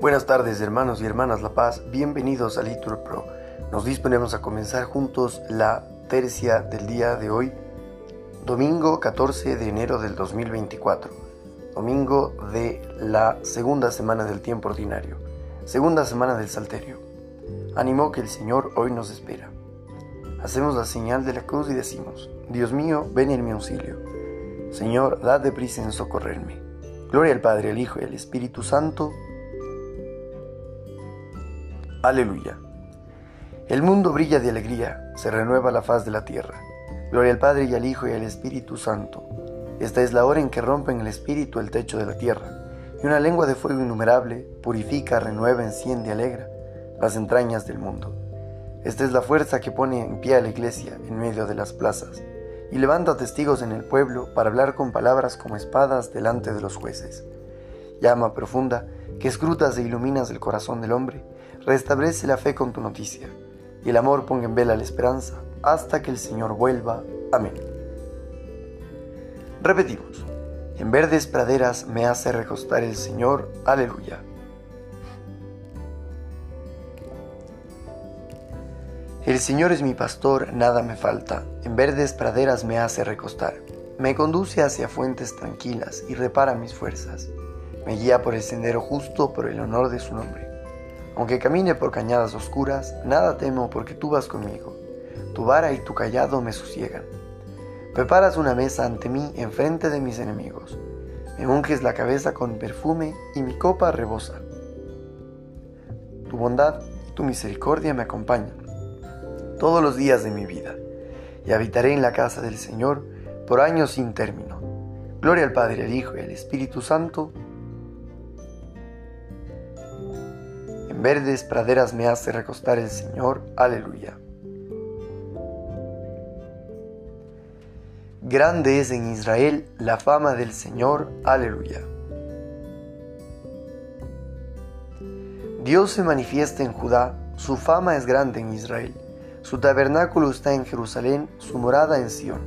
Buenas tardes hermanos y hermanas La Paz, bienvenidos a Litur Pro. Nos disponemos a comenzar juntos la tercia del día de hoy, domingo 14 de enero del 2024, domingo de la segunda semana del tiempo ordinario, segunda semana del Salterio. Ánimo que el Señor hoy nos espera. Hacemos la señal de la cruz y decimos, Dios mío, ven en mi auxilio. Señor, dad prisa en socorrerme. Gloria al Padre, al Hijo y al Espíritu Santo, Aleluya. El mundo brilla de alegría, se renueva la faz de la tierra. Gloria al Padre y al Hijo y al Espíritu Santo. Esta es la hora en que rompen el Espíritu el techo de la tierra, y una lengua de fuego innumerable purifica, renueva, enciende, alegra las entrañas del mundo. Esta es la fuerza que pone en pie a la iglesia en medio de las plazas, y levanta testigos en el pueblo para hablar con palabras como espadas delante de los jueces. Llama profunda que escrutas e iluminas el corazón del hombre, restablece la fe con tu noticia, y el amor ponga en vela la esperanza hasta que el Señor vuelva. Amén. Repetimos, en verdes praderas me hace recostar el Señor. Aleluya. El Señor es mi pastor, nada me falta, en verdes praderas me hace recostar, me conduce hacia fuentes tranquilas y repara mis fuerzas, me guía por el sendero justo por el honor de su nombre. Aunque camine por cañadas oscuras, nada temo porque tú vas conmigo. Tu vara y tu callado me sosiegan. Preparas una mesa ante mí enfrente de mis enemigos. Me unges la cabeza con perfume y mi copa rebosa. Tu bondad y tu misericordia me acompañan todos los días de mi vida, y habitaré en la casa del Señor por años sin término. Gloria al Padre, al Hijo y al Espíritu Santo, verdes praderas me hace recostar el Señor. Aleluya. Grande es en Israel la fama del Señor. Aleluya. Dios se manifiesta en Judá, su fama es grande en Israel. Su tabernáculo está en Jerusalén, su morada en Sión.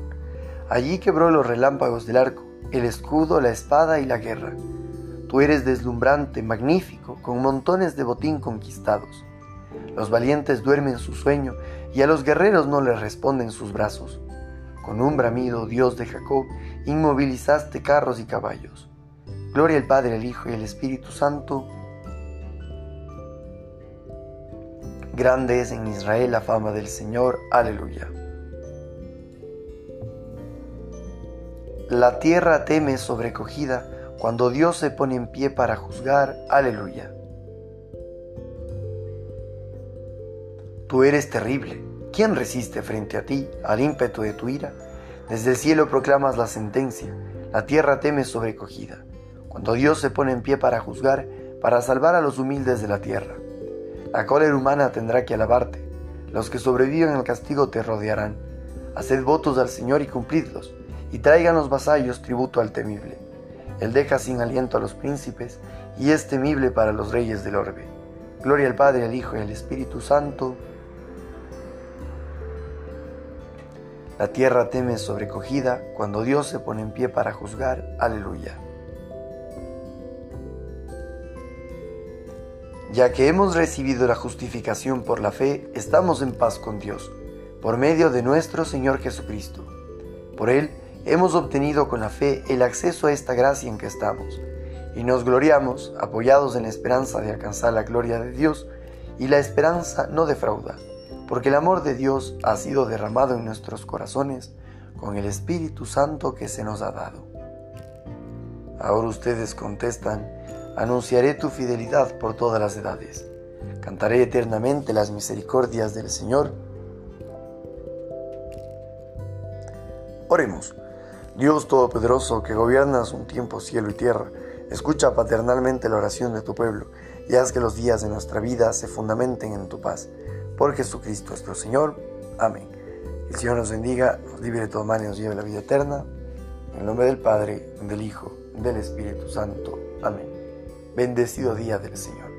Allí quebró los relámpagos del arco, el escudo, la espada y la guerra. Tú eres deslumbrante, magnífico, con montones de botín conquistados. Los valientes duermen su sueño y a los guerreros no les responden sus brazos. Con un bramido, Dios de Jacob, inmovilizaste carros y caballos. Gloria al Padre, al Hijo y al Espíritu Santo. Grande es en Israel la fama del Señor. Aleluya. La tierra teme sobrecogida cuando Dios se pone en pie para juzgar, aleluya. Tú eres terrible. ¿Quién resiste frente a ti, al ímpetu de tu ira? Desde el cielo proclamas la sentencia, la tierra teme sobrecogida. Cuando Dios se pone en pie para juzgar, para salvar a los humildes de la tierra. La cólera humana tendrá que alabarte. Los que sobreviven al castigo te rodearán. Haced votos al Señor y cumplidlos, y traigan los vasallos tributo al temible. Él deja sin aliento a los príncipes y es temible para los reyes del orbe. Gloria al Padre, al Hijo y al Espíritu Santo. La tierra teme sobrecogida cuando Dios se pone en pie para juzgar. Aleluya. Ya que hemos recibido la justificación por la fe, estamos en paz con Dios, por medio de nuestro Señor Jesucristo. Por Él, hemos obtenido con la fe el acceso a esta gracia en que estamos, y nos gloriamos apoyados en la esperanza de alcanzar la gloria de Dios, y la esperanza no defrauda, porque el amor de Dios ha sido derramado en nuestros corazones con el Espíritu Santo que se nos ha dado. Ahora ustedes contestan, anunciaré tu fidelidad por todas las edades, cantaré eternamente las misericordias del Señor. Oremos. Dios Todopoderoso, que gobiernas un tiempo cielo y tierra, escucha paternalmente la oración de tu pueblo y haz que los días de nuestra vida se fundamenten en tu paz. Por Jesucristo nuestro Señor. Amén. El Señor nos bendiga, nos libre de todo mal y nos lleve a la vida eterna. En el nombre del Padre, del Hijo, del Espíritu Santo. Amén. Bendecido día del Señor.